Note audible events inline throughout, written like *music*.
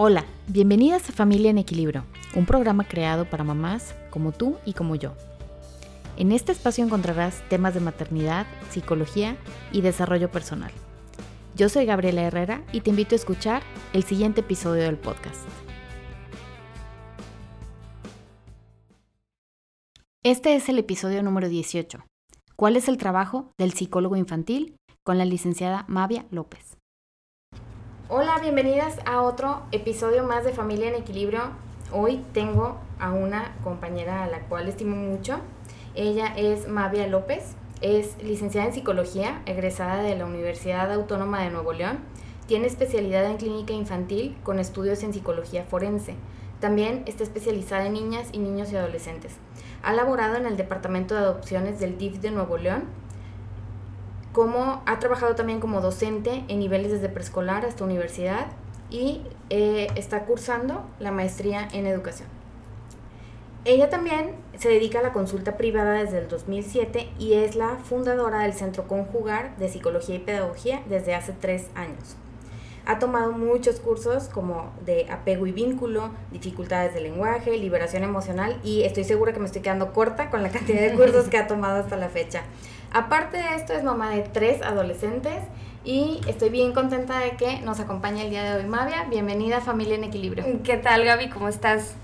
Hola, bienvenidas a Familia en Equilibrio, un programa creado para mamás como tú y como yo. En este espacio encontrarás temas de maternidad, psicología y desarrollo personal. Yo soy Gabriela Herrera y te invito a escuchar el siguiente episodio del podcast. Este es el episodio número 18. ¿Cuál es el trabajo del psicólogo infantil? Con la licenciada Mavia López. Hola, bienvenidas a otro episodio más de Familia en Equilibrio. Hoy tengo a una compañera a la cual estimo mucho. Ella es Mavia López, es licenciada en psicología, egresada de la Universidad Autónoma de Nuevo León. Tiene especialidad en clínica infantil con estudios en psicología forense. También está especializada en niñas y niños y adolescentes. Ha laborado en el Departamento de Adopciones del DIF de Nuevo León como ha trabajado también como docente en niveles desde preescolar hasta universidad y eh, está cursando la maestría en educación. Ella también se dedica a la consulta privada desde el 2007 y es la fundadora del Centro Conjugar de Psicología y Pedagogía desde hace tres años. Ha tomado muchos cursos como de apego y vínculo, dificultades de lenguaje, liberación emocional y estoy segura que me estoy quedando corta con la cantidad de cursos que ha tomado hasta la fecha. Aparte de esto, es mamá de tres adolescentes y estoy bien contenta de que nos acompañe el día de hoy Mavia. Bienvenida a Familia en Equilibrio. ¿Qué tal Gaby? ¿Cómo estás?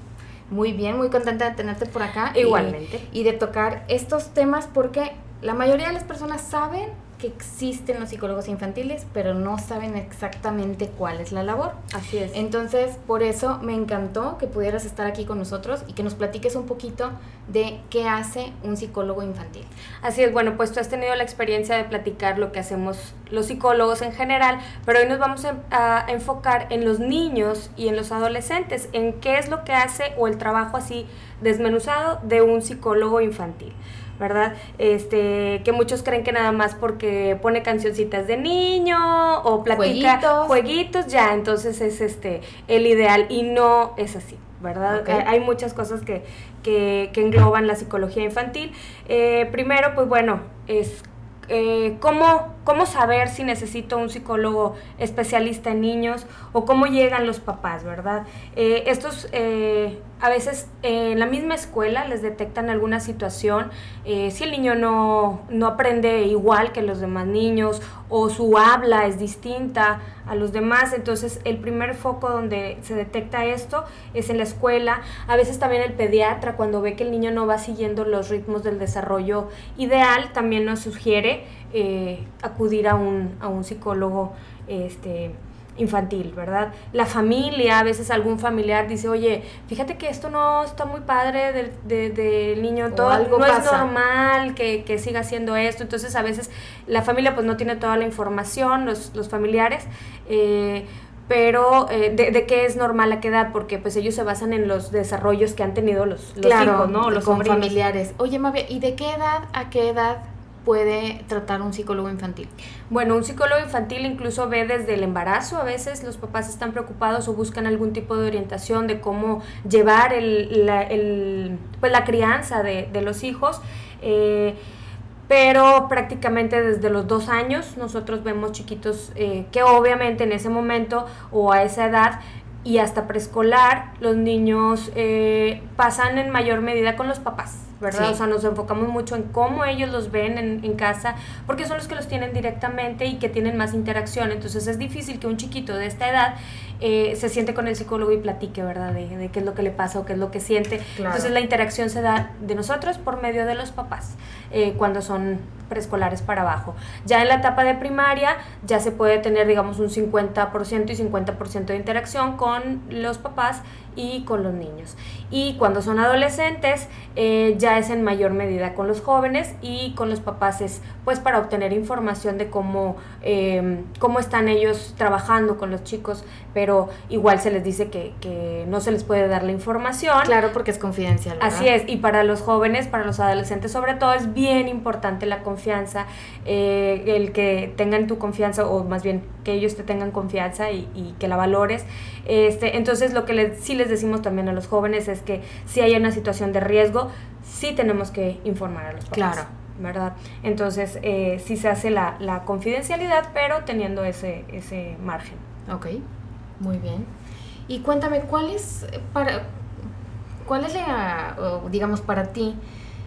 Muy bien, muy contenta de tenerte por acá. Igualmente. Y, y de tocar estos temas porque la mayoría de las personas saben existen los psicólogos infantiles, pero no saben exactamente cuál es la labor. Así es. Entonces, por eso me encantó que pudieras estar aquí con nosotros y que nos platiques un poquito de qué hace un psicólogo infantil. Así es, bueno, pues tú has tenido la experiencia de platicar lo que hacemos los psicólogos en general, pero hoy nos vamos a, enfocar en los niños y en los adolescentes, en qué es lo que hace o el trabajo así desmenuzado de un psicólogo infantil. ¿Verdad? Este, que muchos creen que nada más porque pone cancioncitas de niño o platica jueguitos, ya, entonces es este el ideal y no es así. ¿verdad? Hay muchas cosas que, que, engloban la psicología infantil. Eh, primero, pues bueno, es eh, ¿cómo, cómo saber si necesito un psicólogo especialista en niños o cómo llegan los papás, ¿verdad? Eh, estos eh, a veces en la misma escuela les detectan alguna situación, si el niño no, no aprende igual que los demás niños o su habla es distinta a los demás, entonces el primer foco donde se detecta esto es en la escuela, a veces también el pediatra cuando ve que el niño no va siguiendo los ritmos del desarrollo ideal, también nos sugiere eh, acudir a un, a un psicólogo este, infantil, ¿verdad? La familia, a veces algún familiar dice, oye, fíjate que esto no está muy padre del de, niño, todo algo no es normal que, que, siga haciendo esto, entonces a veces la familia pues no tiene toda la información, los, los familiares, eh, pero eh, de, qué es normal a qué edad, porque pues ellos se basan en los desarrollos que han tenido los, los hijos, ¿no? Los con familiares. Oye, Mavia, ¿y de qué edad a qué edad puede tratar un psicólogo infantil? Bueno, un psicólogo infantil incluso ve desde el embarazo, a veces los papás están preocupados o buscan algún tipo de orientación de cómo llevar el, la, el, pues, la crianza de, de los hijos. Eh, pero prácticamente desde los dos años nosotros vemos chiquitos eh, que obviamente en ese momento o a esa edad y hasta preescolar los niños eh, pasan en mayor medida con los papás. ¿Verdad? O sea, nos enfocamos mucho en cómo ellos los ven en, en, casa, porque son los que los tienen directamente y que tienen más interacción. Entonces es difícil que un chiquito de esta edad eh, se siente con el psicólogo y platique, ¿verdad? De, qué es lo que le pasa o qué es lo que siente. Entonces la interacción se da de nosotros por medio de los papás, eh, cuando son preescolares para abajo. Ya en la etapa de primaria ya se puede tener, digamos, un 50% y 50% de interacción con los papás y con los niños. Y cuando son adolescentes, eh, ya es en mayor medida con los jóvenes y con los papás es pues para obtener información de cómo, em, cómo están ellos trabajando con los chicos, pero igual se les dice que, que, no se les puede dar la información. Claro, porque es confidencial. Así es, y para los jóvenes, para los adolescentes sobre todo, es bien importante la confianza, eh, el que tengan tu confianza, o más bien que ellos te tengan confianza y, y que la valores. Este, entonces lo que les, sí les decimos también a los jóvenes es que si hay una situación de riesgo, sí tenemos que informar a los papás. Claro. ¿verdad? Entonces, eh, sí se hace la, confidencialidad, pero teniendo ese, ese margen. Ok, muy bien. Y cuéntame, ¿cuál es para cuál es la, digamos, para ti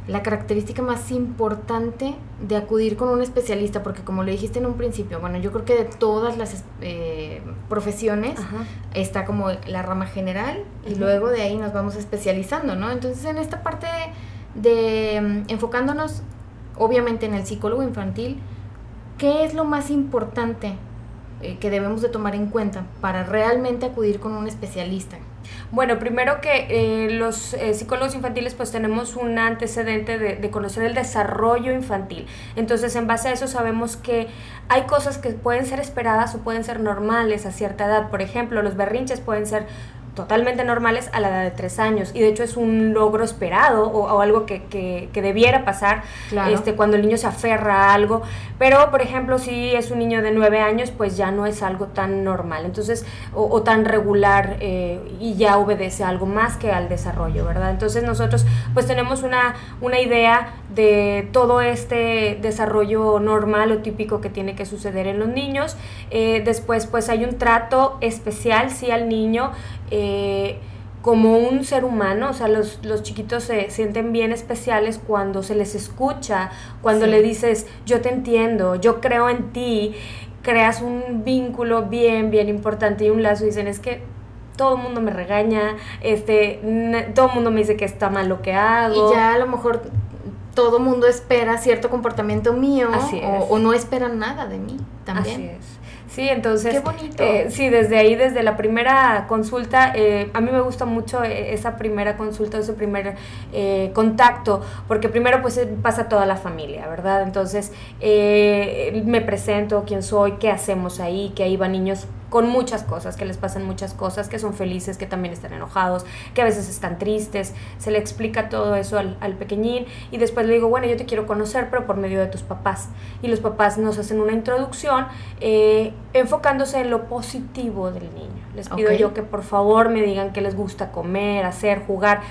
la característica más importante de acudir con un especialista? Porque como le dijiste en un principio, bueno, yo creo que de todas las eh, profesiones está como la rama general y luego de ahí nos vamos especializando, ¿no? Entonces en esta parte de, mm, enfocándonos obviamente en el psicólogo infantil, ¿qué es lo más importante eh, que debemos de tomar en cuenta para realmente acudir con un especialista? Bueno, primero que eh, los eh, psicólogos infantiles pues tenemos un antecedente de, de, conocer el desarrollo infantil. Entonces en base a eso sabemos que hay cosas que pueden ser esperadas o pueden ser normales a cierta edad. Por ejemplo, los berrinches pueden ser totalmente normales a la edad de tres años. Y de hecho es un logro esperado o, algo que, que, que, debiera pasar este, cuando el niño se aferra a algo. Pero, por ejemplo, si es un niño de nueve años, pues ya no es algo tan normal. Entonces, o, tan regular eh, y ya obedece a algo más que al desarrollo, ¿verdad? Entonces nosotros pues tenemos una, una idea de todo este desarrollo normal o típico que tiene que suceder en los niños. Eh, después pues hay un trato especial, sí, al niño. Eh, como un ser humano, o sea, los, los, chiquitos se sienten bien especiales cuando se les escucha, cuando le dices, yo te entiendo, yo creo en ti, creas un vínculo bien, bien importante y un lazo y dicen, es que todo el mundo me regaña, este, todo el mundo me dice que está mal lo que hago. Y ya a lo mejor todo el mundo espera cierto comportamiento mío o, o, no esperan nada de mí también. Así es. Sí, entonces, Qué bonito. Eh, sí, desde ahí, desde la primera consulta, eh, a mí me gusta mucho eh, esa primera consulta, ese primer contacto, porque primero pues pasa toda la familia, ¿verdad? Entonces, me presento, quién soy, qué hacemos ahí, que ahí van niños con muchas cosas, que les pasan muchas cosas, que son felices, que también están enojados, que a veces están tristes, se le explica todo eso al, al, pequeñín y después le digo, bueno, yo te quiero conocer, pero por medio de tus papás. Y los papás nos hacen una introducción eh, enfocándose en lo positivo del niño. Les pido yo que por favor me digan qué les gusta comer, hacer, jugar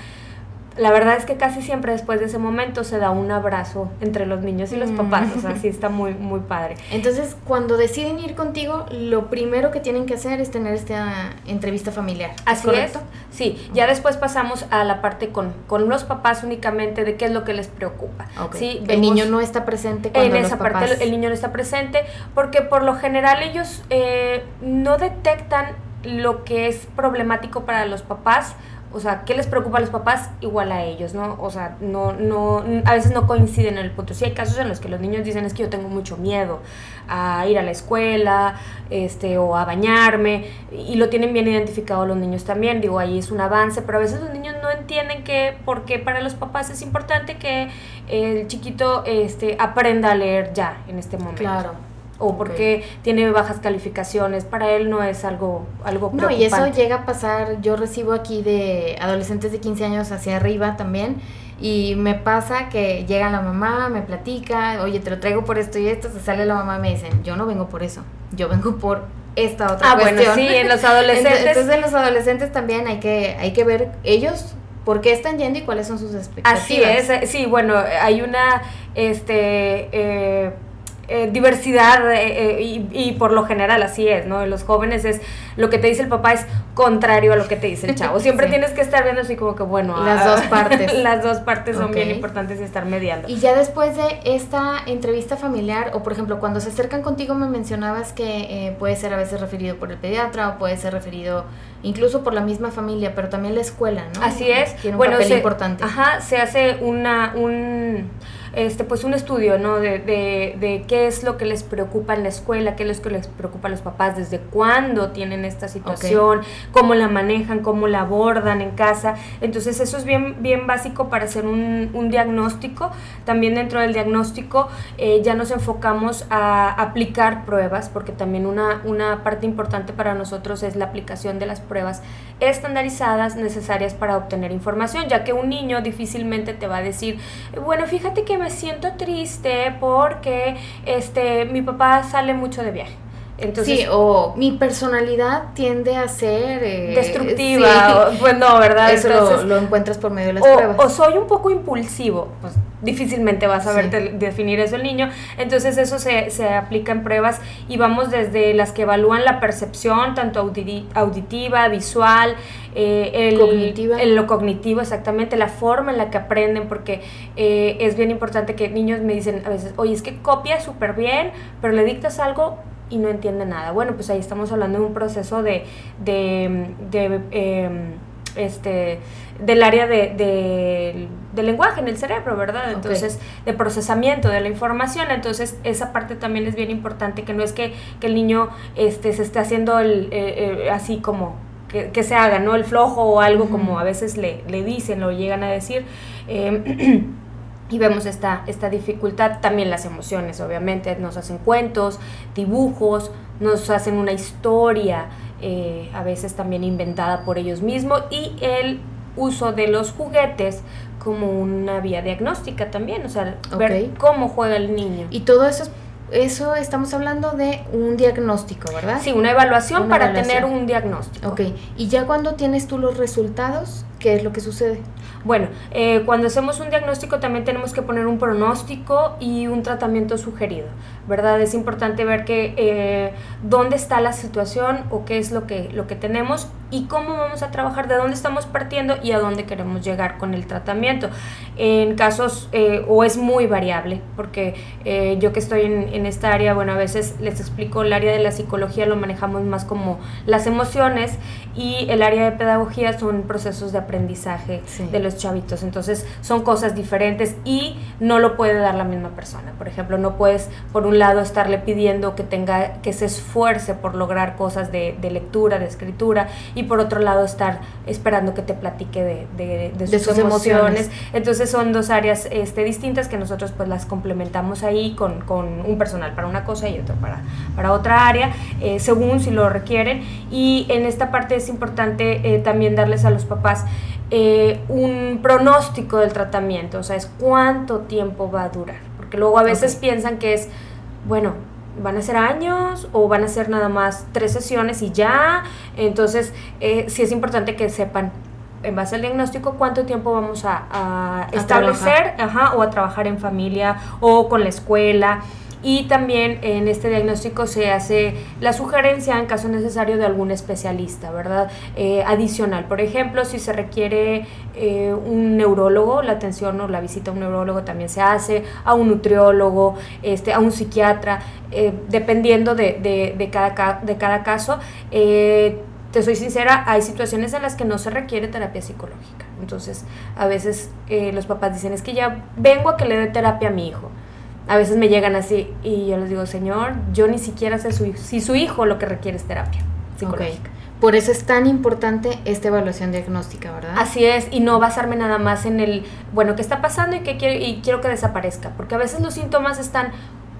la verdad es que casi siempre después de ese momento se da un abrazo entre los niños y los mm. papás, o sea, sí *laughs* está muy, muy padre. Entonces, cuando deciden ir contigo, lo primero que tienen que hacer es tener esta entrevista familiar. ¿Es correcto? Sí, ya después pasamos a la parte con, con los papás únicamente de qué es lo que les preocupa. ¿sí? el niño no está presente cuando En esa parte el niño no está presente porque por lo general ellos eh, no detectan lo que es problemático para los papás o sea, ¿qué les preocupa a los papás? Igual a ellos, ¿no? O sea, no, no, a veces no coinciden en el punto. Sí hay casos en los que los niños dicen es que yo tengo mucho miedo a ir a la escuela, este, o a bañarme, y lo tienen bien identificado los niños también, digo, ahí es un avance, pero a veces los niños no entienden que, porque para los papás es importante que el chiquito, este, aprenda a leer ya en este momento. Claro o porque tiene bajas calificaciones, para él no es algo algo No, y eso llega a pasar, yo recibo aquí de adolescentes de 15 años hacia arriba también y me pasa que llega la mamá, me platica, oye, te lo traigo por esto y esto, se sale la mamá y me dicen, yo no vengo por eso, yo vengo por esta otra ah, bueno, sí, en los *laughs* adolescentes. Entonces, en los adolescentes también hay que, hay que ver ellos por qué están yendo y cuáles son sus expectativas. Así es, eh, sí, bueno, hay una, este, eh, eh, diversidad eh, eh, y, y, por lo general así es, ¿no? los jóvenes es lo que te dice el papá es contrario a lo que te dice el chavo. *laughs* Siempre tienes que estar viendo así como que, bueno, las dos partes. *laughs* las dos partes son bien importantes y estar mediando. Y ya después de esta entrevista familiar, o por ejemplo, cuando se acercan contigo me mencionabas que puede ser a veces referido por el pediatra o puede ser referido incluso por la misma familia, pero también la escuela, ¿no? Así es. Tiene un bueno, papel importante. Ajá, se hace una, un este, pues un estudio, ¿no? De, de, qué es lo que les preocupa en la escuela, qué es lo que les preocupa a los papás, desde cuándo tienen esta situación, cómo la manejan, cómo la abordan en casa. Entonces eso es bien, bien básico para hacer un, un diagnóstico. También dentro del diagnóstico eh, ya nos enfocamos a aplicar pruebas, porque también una, una parte importante para nosotros es la aplicación de las pruebas estandarizadas necesarias para obtener información, ya que un niño difícilmente te va a decir, bueno, fíjate que me siento triste porque este mi papá sale mucho de viaje. Entonces, sí, o mi personalidad tiende a ser... Eh, destructiva, pues no, ¿verdad? Eso lo, encuentras por medio de las pruebas. O soy un poco impulsivo, pues difícilmente vas a ver definir eso el niño. Entonces eso se, se, aplica en pruebas y vamos desde las que evalúan la percepción, tanto auditiva, visual, eh, el, lo cognitivo, exactamente, la forma en la que aprenden, porque eh, es bien importante que niños me dicen a veces, oye, es que copia súper bien, pero le dictas algo y no entiende nada. Bueno, pues ahí estamos hablando de un proceso de, de, em, este, del área de, del lenguaje en el cerebro, ¿verdad? Entonces, de procesamiento de la información. Entonces, esa parte también es bien importante, que no es que, el niño este, se esté haciendo el, eh, eh, así como que, se haga, ¿no? El flojo o algo como a veces le, le dicen, lo llegan a decir. Eh, *clears throat* y vemos esta, esta dificultad, también las emociones, obviamente, nos hacen cuentos, dibujos, nos hacen una historia, eh, a veces también inventada por ellos mismos, y el uso de los juguetes como una vía diagnóstica también, o sea, ver cómo juega el niño. Y todo eso eso estamos hablando de un diagnóstico, ¿verdad? Sí, una evaluación para tener un diagnóstico. Ok, y ya cuando tienes tú los resultados, ¿qué es lo que sucede? Bueno, eh, cuando hacemos un diagnóstico también tenemos que poner un pronóstico y un tratamiento sugerido, ¿verdad? Es importante ver que eh, dónde está la situación o qué es lo que, lo que tenemos y cómo vamos a trabajar, de dónde estamos partiendo y a dónde queremos llegar con el tratamiento. En casos, eh, o es muy variable, porque yo que estoy en, esta área, bueno, a veces les explico, el área de la psicología lo manejamos más como las emociones y el área de pedagogía son procesos de aprendizaje de los chavitos. Entonces son cosas diferentes y no lo puede dar la misma persona. Por ejemplo, no puedes por un lado estarle pidiendo que tenga, que se esfuerce por lograr cosas de, lectura, de escritura, y por otro lado estar esperando que te platique de, de, sus, emociones. Entonces son dos áreas este, distintas que nosotros pues las complementamos ahí con, con un personal para una cosa y otro para, para otra área, eh, según si lo requieren. Y en esta parte es importante eh, también darles a los papás eh, un pronóstico del tratamiento, o sea, es cuánto tiempo va a durar, porque luego a veces piensan que es, bueno, van a ser años o van a ser nada más tres sesiones y ya, entonces eh, sí es importante que sepan en base al diagnóstico cuánto tiempo vamos a, establecer o a trabajar en familia o con la escuela y también en este diagnóstico se hace la sugerencia en caso necesario de algún especialista, ¿verdad? Eh, adicional, por ejemplo, si se requiere eh, un neurólogo, la atención o la visita a un neurólogo también se hace, a un nutriólogo, este, a un psiquiatra, eh, dependiendo de, de, cada, de cada caso. te soy sincera, hay situaciones en las que no se requiere terapia psicológica. Entonces, a veces los papás dicen, es que ya vengo a que le dé terapia a mi hijo a veces me llegan así y yo les digo, Señor, yo ni siquiera sé su, si su hijo lo que requiere es terapia psicológica. Por eso es tan importante esta evaluación diagnóstica, ¿verdad? Así es, y no basarme nada más en el, bueno, ¿qué está pasando y, qué quiero, y quiero que desaparezca? Porque a veces los síntomas están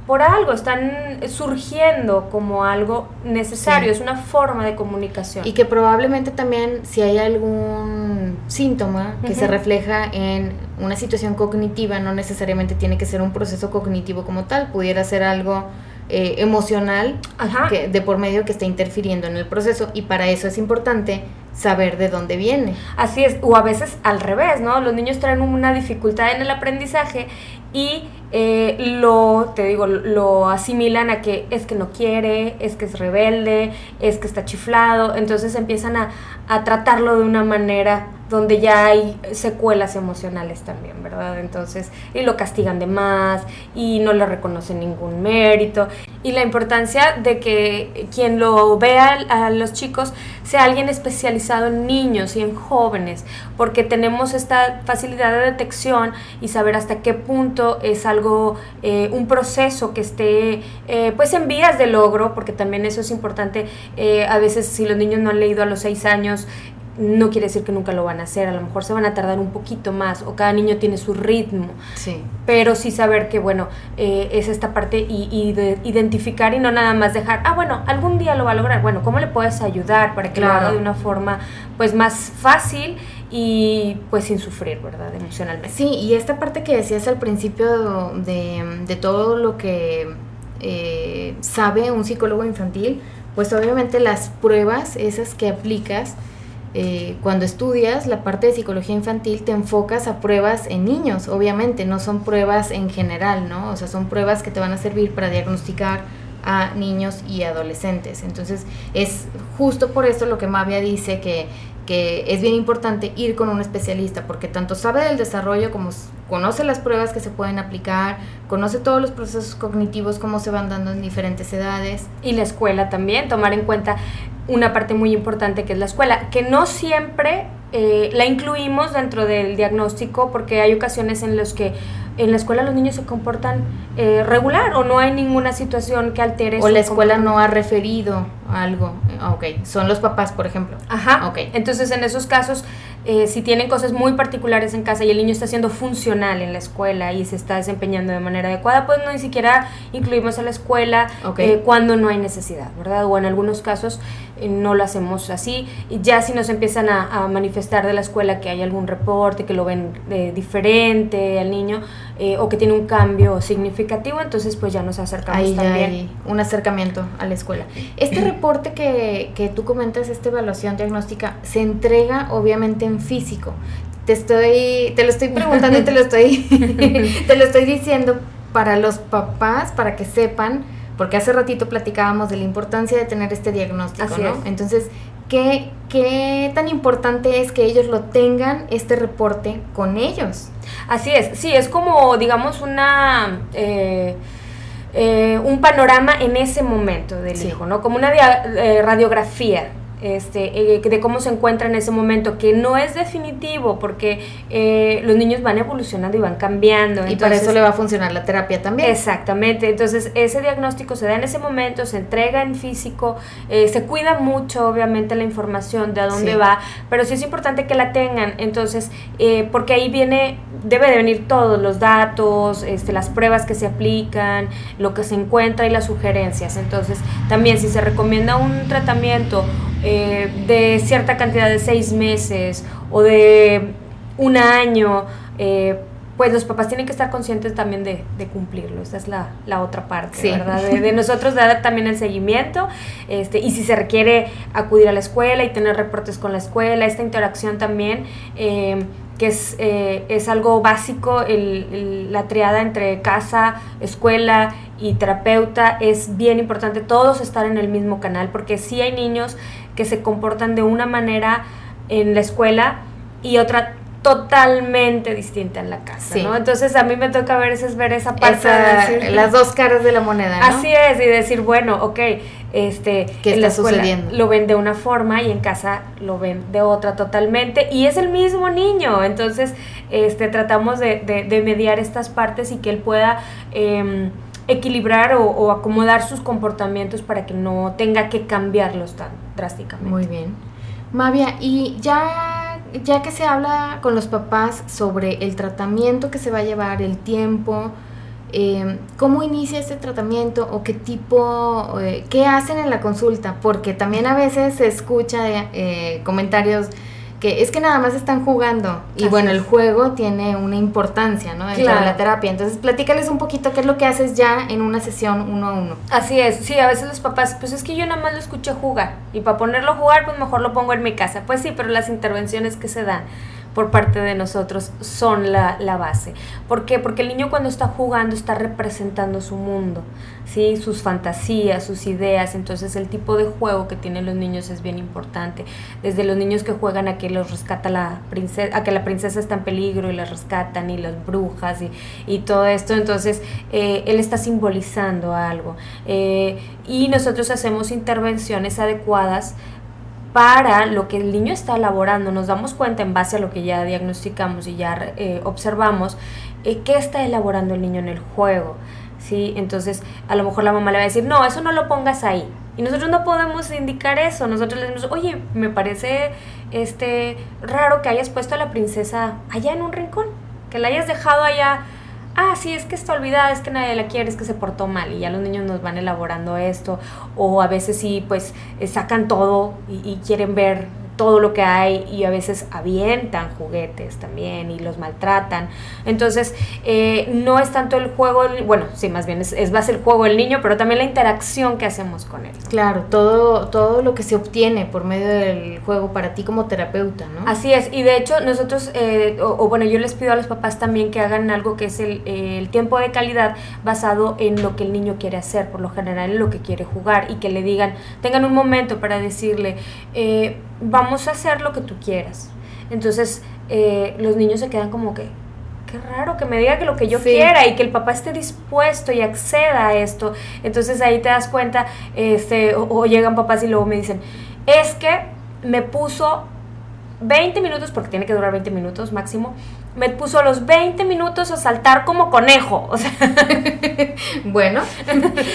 por algo, están surgiendo como algo necesario, es una forma de comunicación. Y que probablemente también si hay algún síntoma que se refleja en una situación cognitiva, no necesariamente tiene que ser un proceso cognitivo como tal, pudiera ser algo eh, emocional Que, de por medio que está interfiriendo en el proceso y para eso es importante saber de dónde viene. Así es, o a veces al revés, ¿no? Los niños traen una dificultad en el aprendizaje y eh, lo, te digo, lo asimilan a que es que no quiere, es que es rebelde, es que está chiflado, entonces empiezan a, a tratarlo de una manera donde ya hay secuelas emocionales también, ¿verdad? Entonces, y lo castigan de más y no le reconocen ningún mérito. Y la importancia de que quien lo vea a los chicos sea alguien especializado en niños y en jóvenes, porque tenemos esta facilidad de detección y saber hasta qué punto es algo, eh, un proceso que esté eh, pues en vías de logro, porque también eso es importante. Eh, a veces si los niños no han leído a los seis años, no quiere decir que nunca lo van a hacer, a lo mejor se van a tardar un poquito más o cada niño tiene su ritmo, sí. pero sí saber que, bueno, eh, es esta parte y, de identificar y no nada más dejar, ah, bueno, algún día lo va a lograr, bueno, ¿cómo le puedes ayudar para que lo haga de una forma pues más fácil y pues sin sufrir, ¿verdad? Emocionalmente. Sí, y esta parte que decías al principio de, de todo lo que eh, sabe un psicólogo infantil, pues obviamente las pruebas, esas que aplicas, eh, cuando estudias la parte de psicología infantil te enfocas a pruebas en niños, obviamente, no son pruebas en general, ¿no? O sea, son pruebas que te van a servir para diagnosticar a niños y adolescentes. Entonces, es justo por eso lo que Mavia dice que, que es bien importante ir con un especialista, porque tanto sabe del desarrollo como conoce las pruebas que se pueden aplicar, conoce todos los procesos cognitivos, cómo se van dando en diferentes edades. Y la escuela también, tomar en cuenta una parte muy importante que es la escuela, que no siempre eh, la incluimos dentro del diagnóstico porque hay ocasiones en las que en la escuela los niños se comportan eh, regular o no hay ninguna situación que altere o la escuela no ha referido algo. Ah, ok. Son los papás por ejemplo. Ajá. Ok. Entonces en esos casos eh, si tienen cosas muy particulares en casa y el niño está siendo funcional en la escuela y se está desempeñando de manera adecuada pues no ni siquiera incluimos a la escuela eh, cuando no hay necesidad verdad o en algunos casos no lo hacemos así y ya si nos empiezan a, a, manifestar de la escuela que hay algún reporte que lo ven diferente al niño eh, o que tiene un cambio significativo, entonces pues ya nos acercamos Ahí también. Hay un acercamiento a la escuela. Este reporte que, que tú comentas, esta evaluación diagnóstica, se entrega obviamente en físico. Te estoy, te lo estoy preguntando y te lo estoy, *laughs* te lo estoy diciendo para los papás, para que sepan, porque hace ratito platicábamos de la importancia de tener este diagnóstico, ¿no? Entonces, ¿qué, ¿qué tan importante es que ellos lo tengan, este reporte, con ellos? Así es, sí, es como, digamos, una... Eh, eh, un panorama en ese momento del hijo, ¿no? Como una eh, radiografía este, eh, de cómo se encuentra en ese momento, que no es definitivo porque eh, los niños van evolucionando y van cambiando. Y para eso le va a funcionar la terapia también. Exactamente, entonces ese diagnóstico se da en ese momento, se entrega en físico, eh, se cuida mucho obviamente la información de a dónde va, pero sí es importante que la tengan, entonces, porque ahí viene, debe de venir todos los datos, este, las pruebas que se aplican, lo que se encuentra y las sugerencias. Entonces, también si se recomienda un tratamiento, eh, de cierta cantidad de seis meses o de un año, eh, pues los papás tienen que estar conscientes también de, cumplirlo. Esa es la, otra parte, ¿verdad? De, nosotros dar también el seguimiento este, y si se requiere acudir a la escuela y tener reportes con la escuela, esta interacción también. Eh, que es, es algo básico, la triada entre casa, escuela y terapeuta es bien importante, todos estar en el mismo canal, porque si hay niños que se comportan de una manera en la escuela y otra totalmente distinta en la casa, ¿no? Entonces a mí me toca a veces ver esa parte de las dos caras de la moneda, ¿no? Así es, y decir, bueno, ok, este, ¿qué está sucediendo? Lo ven de una forma y en casa lo ven de otra totalmente y es el mismo niño, entonces este, tratamos de, de, mediar estas partes y que él pueda... Eh, equilibrar o, acomodar sus comportamientos para que no tenga que cambiarlos tan drásticamente. Muy bien. Mavia, y ya, ya que se habla con los papás sobre el tratamiento que se va a llevar, el tiempo, eh, ¿cómo inicia este tratamiento o qué tipo, eh, qué hacen en la consulta? Porque también a veces se escucha eh, comentarios que es que nada más están jugando y bueno, el juego tiene una importancia, ¿no? Dentro de la terapia. Entonces, platícales un poquito qué es lo que haces ya en una sesión uno a uno. Así es, sí, a veces los papás, pues es que yo nada más lo escuché jugar y para ponerlo a jugar, pues mejor lo pongo en mi casa. Pues sí, pero las intervenciones que se dan por parte de nosotros son la, la, base. ¿Por qué? Porque el niño cuando está jugando está representando su mundo, ¿sí? sus fantasías, sus ideas. Entonces el tipo de juego que tienen los niños es bien importante. Desde los niños que juegan a que los rescata la princesa, a que la princesa está en peligro y la rescatan y las brujas y, y todo esto. Entonces eh, él está simbolizando algo. Eh, y nosotros hacemos intervenciones adecuadas para lo que el niño está elaborando. Nos damos cuenta en base a lo que ya diagnosticamos y ya eh, observamos eh, qué está elaborando el niño en el juego. ¿sí? Entonces, a lo mejor la mamá le va a decir, no, eso no lo pongas ahí. Y nosotros no podemos indicar eso. Nosotros le decimos, oye, me parece este, raro que hayas puesto a la princesa allá en un rincón, que la hayas dejado allá ah, sí, es que está olvidada, es que nadie la quiere, es que se portó mal y ya los niños nos van elaborando esto o a veces sí, pues eh, sacan todo y, quieren ver todo lo que hay y a veces avientan juguetes también y los maltratan. Entonces, eh, no es tanto el juego, bueno, sí, más bien es, es más el juego del niño, pero también la interacción que hacemos con él. Claro, todo, todo lo que se obtiene por medio del juego para ti como terapeuta, ¿no? Así es, y de hecho nosotros, eh, o, bueno, yo les pido a los papás también que hagan algo que es el, el tiempo de calidad basado en lo que el niño quiere hacer, por lo general en lo que quiere jugar, y que le digan, tengan un momento para decirle, eh, vamos a hacer lo que tú quieras. Entonces, eh, los niños se quedan como que, qué raro que me diga que lo que yo quiera y que el papá esté dispuesto y acceda a esto. Entonces ahí te das cuenta, este, o, llegan papás y luego me dicen, es que me puso 20 minutos, porque tiene que durar 20 minutos máximo, me puso los 20 minutos a saltar como conejo. O sea. *laughs* bueno,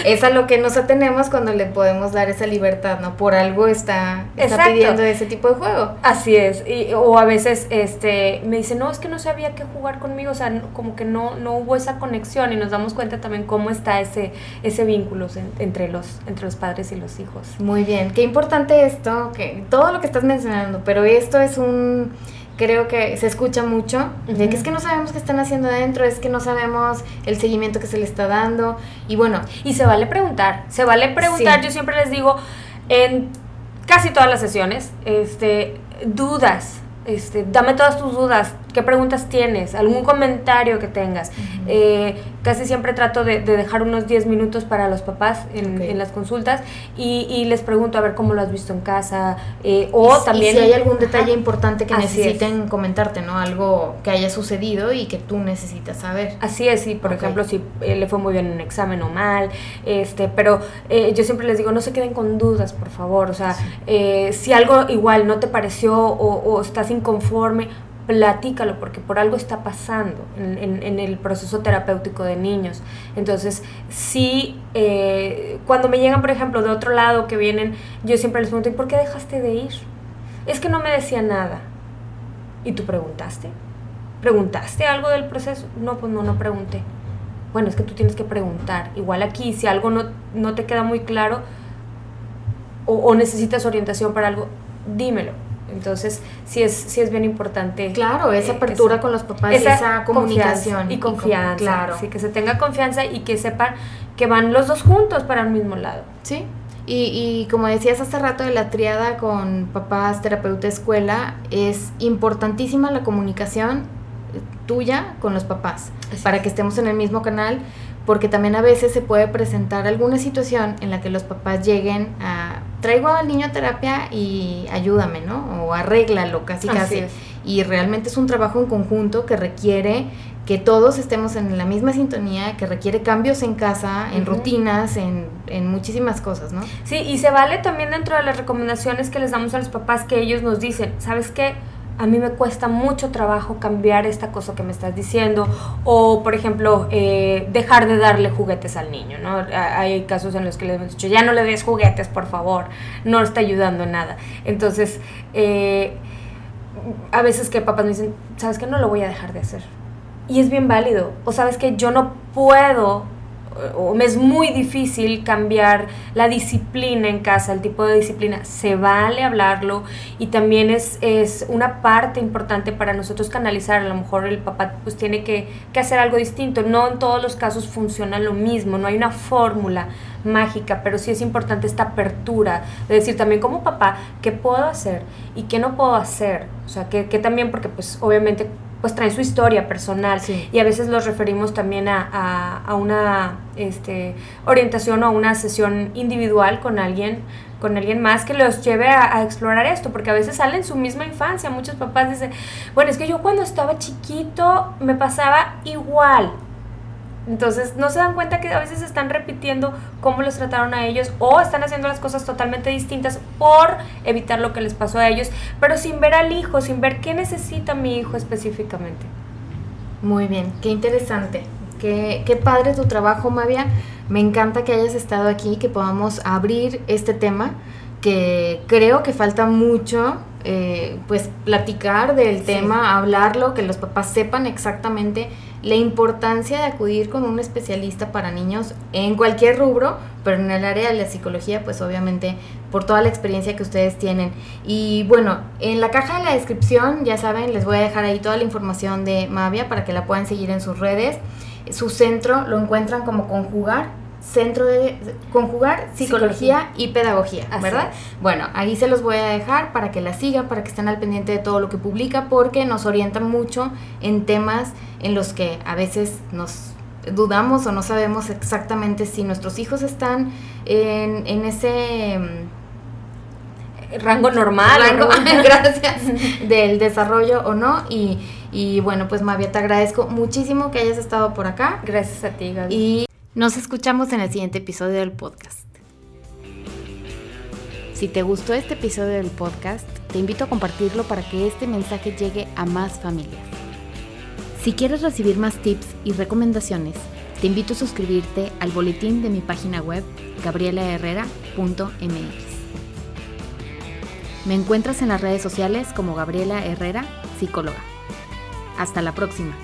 es a lo que nos atenemos cuando le podemos dar esa libertad, ¿no? Por algo está, está pidiendo ese tipo de juego. Así es. Y, o a veces este, me dice, no, es que no sabía qué jugar conmigo. O sea, como que no, no hubo esa conexión y nos damos cuenta también cómo está ese, ese vínculo entre, los, entre los padres y los hijos. Muy bien. Qué importante esto, que todo lo que estás mencionando, pero esto es un creo que se escucha mucho, de que es que no sabemos qué están haciendo adentro, es que no sabemos el seguimiento que se le está dando, y bueno. Y se vale preguntar, se vale preguntar, yo siempre les digo, en casi todas las sesiones, este, dudas, este, dame todas tus dudas, qué preguntas tienes, algún comentario que tengas. Eh, casi siempre trato de, dejar unos 10 minutos para los papás en, las consultas y, les pregunto a ver cómo lo has visto en casa eh, o también... si hay algún detalle importante que necesiten comentarte, ¿no? Algo que haya sucedido y que tú necesitas saber. Así es, sí, por ejemplo, si eh, le fue muy bien en un examen o mal, este, pero yo siempre les digo, no se queden con dudas, por favor, o sea, si algo igual no te pareció o, o estás inconforme, platícalo porque por algo está pasando en, el proceso terapéutico de niños. Entonces, sí, eh, cuando me llegan, por ejemplo, de otro lado que vienen, yo siempre les pregunto, ¿y por qué dejaste de ir? Es que no me decía nada. ¿Y tú preguntaste? ¿Preguntaste algo del proceso? No, pues no, no pregunté. Bueno, es que tú tienes que preguntar. Igual aquí, si algo no, no te queda muy claro o necesitas orientación para algo, dímelo entonces, sí es, sí es bien importante. Claro, esa eh, apertura con los papás, esa, esa comunicación. Y confianza. claro. Sí, que se tenga confianza y que sepan que van los dos juntos para el mismo lado. Sí. Y, y como decías hace rato de la triada con papás, terapeuta, escuela, es importantísima la comunicación tuya con los papás, para que estemos en el mismo canal, porque también a veces se puede presentar alguna situación en la que los papás lleguen a traigo al niño a terapia y ayúdame, ¿no? O arréglalo casi casi. Y realmente es un trabajo en conjunto que requiere que todos estemos en la misma sintonía, que requiere cambios en casa, en rutinas, en, en, muchísimas cosas, ¿no? Sí, y se vale también dentro de las recomendaciones que les damos a los papás que ellos nos dicen, ¿sabes qué? A mí me cuesta mucho trabajo cambiar esta cosa que me estás diciendo o por ejemplo eh, dejar de darle juguetes al niño no hay casos en los que le hemos dicho ya no le des juguetes por favor no está ayudando en nada entonces eh, a veces que papás me dicen sabes que no lo voy a dejar de hacer y es bien válido. O sabes que yo no puedo o me es muy difícil cambiar la disciplina en casa, el tipo de disciplina, se vale hablarlo y también es, es una parte importante para nosotros canalizar, a lo mejor el papá pues tiene que, que hacer algo distinto, no en todos los casos funciona lo mismo, no hay una fórmula mágica, pero sí es importante esta apertura de decir también como papá qué puedo hacer y qué no puedo hacer, o sea, que, que también porque pues obviamente pues traen su historia personal y a veces los referimos también a, a, una este, orientación o a una sesión individual con alguien con alguien más que los lleve a, a, explorar esto, porque a veces sale en su misma infancia. Muchos papás dicen, bueno, es que yo cuando estaba chiquito me pasaba igual. Entonces no se dan cuenta que a veces están repitiendo cómo los trataron a ellos o están haciendo las cosas totalmente distintas por evitar lo que les pasó a ellos, pero sin ver al hijo, sin ver qué necesita mi hijo específicamente. Muy bien, qué interesante. Qué, qué padre tu trabajo, Mavia. Me encanta que hayas estado aquí, que podamos abrir este tema, que creo que falta mucho eh, pues platicar del tema, hablarlo, que los papás sepan exactamente la importancia de acudir con un especialista para niños en cualquier rubro, pero en el área de la psicología, pues obviamente por toda la experiencia que ustedes tienen. Y bueno, en la caja de la descripción, ya saben, les voy a dejar ahí toda la información de Mavia para que la puedan seguir en sus redes. Su centro lo encuentran como conjugar Centro de Conjugar Psicología, y Pedagogía, ¿verdad? Bueno, ahí se los voy a dejar para que la sigan, para que estén al pendiente de todo lo que publica, porque nos orientan mucho en temas en los que a veces nos dudamos o no sabemos exactamente si nuestros hijos están en, en ese mm, rango normal, rango, *laughs* gracias, *laughs* del desarrollo o no. Y, y bueno, pues Mavia, te agradezco muchísimo que hayas estado por acá. Gracias a ti, Gaby. Y nos escuchamos en el siguiente episodio del podcast. Si te gustó este episodio del podcast, te invito a compartirlo para que este mensaje llegue a más familias. Si quieres recibir más tips y recomendaciones, te invito a suscribirte al boletín de mi página web gabrielaherrera.mx. Me encuentras en las redes sociales como Gabriela Herrera, psicóloga. Hasta la próxima.